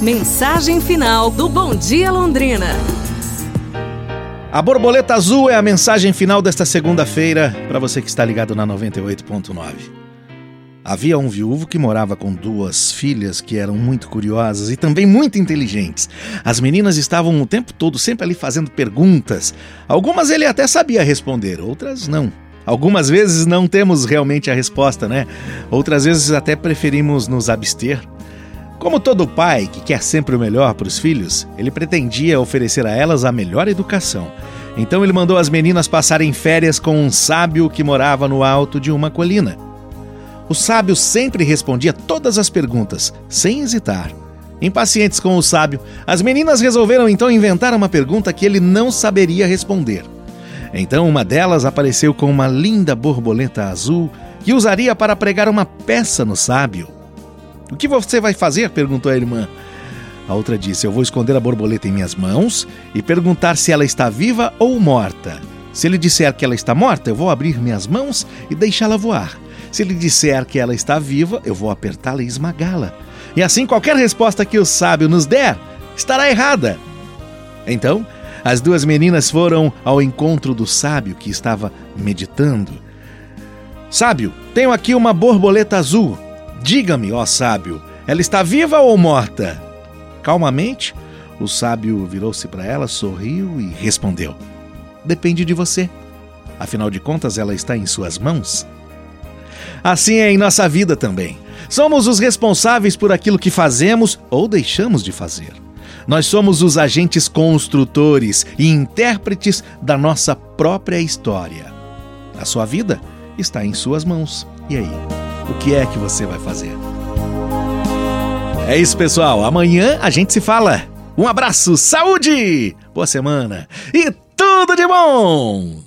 Mensagem final do Bom Dia Londrina. A borboleta azul é a mensagem final desta segunda-feira para você que está ligado na 98.9. Havia um viúvo que morava com duas filhas que eram muito curiosas e também muito inteligentes. As meninas estavam o tempo todo sempre ali fazendo perguntas. Algumas ele até sabia responder, outras não. Algumas vezes não temos realmente a resposta, né? Outras vezes até preferimos nos abster. Como todo pai que quer sempre o melhor para os filhos, ele pretendia oferecer a elas a melhor educação. Então ele mandou as meninas passarem férias com um sábio que morava no alto de uma colina. O sábio sempre respondia todas as perguntas, sem hesitar. Impacientes com o sábio, as meninas resolveram então inventar uma pergunta que ele não saberia responder. Então uma delas apareceu com uma linda borboleta azul que usaria para pregar uma peça no sábio. O que você vai fazer? perguntou a irmã. A outra disse: Eu vou esconder a borboleta em minhas mãos e perguntar se ela está viva ou morta. Se ele disser que ela está morta, eu vou abrir minhas mãos e deixá-la voar. Se ele disser que ela está viva, eu vou apertá-la e esmagá-la. E assim qualquer resposta que o sábio nos der estará errada. Então, as duas meninas foram ao encontro do sábio que estava meditando. Sábio, tenho aqui uma borboleta azul. Diga-me, ó sábio, ela está viva ou morta? Calmamente, o sábio virou-se para ela, sorriu e respondeu: Depende de você. Afinal de contas, ela está em suas mãos. Assim é em nossa vida também. Somos os responsáveis por aquilo que fazemos ou deixamos de fazer. Nós somos os agentes construtores e intérpretes da nossa própria história. A sua vida está em suas mãos. E aí? O que é que você vai fazer. É isso, pessoal. Amanhã a gente se fala. Um abraço, saúde, boa semana e tudo de bom!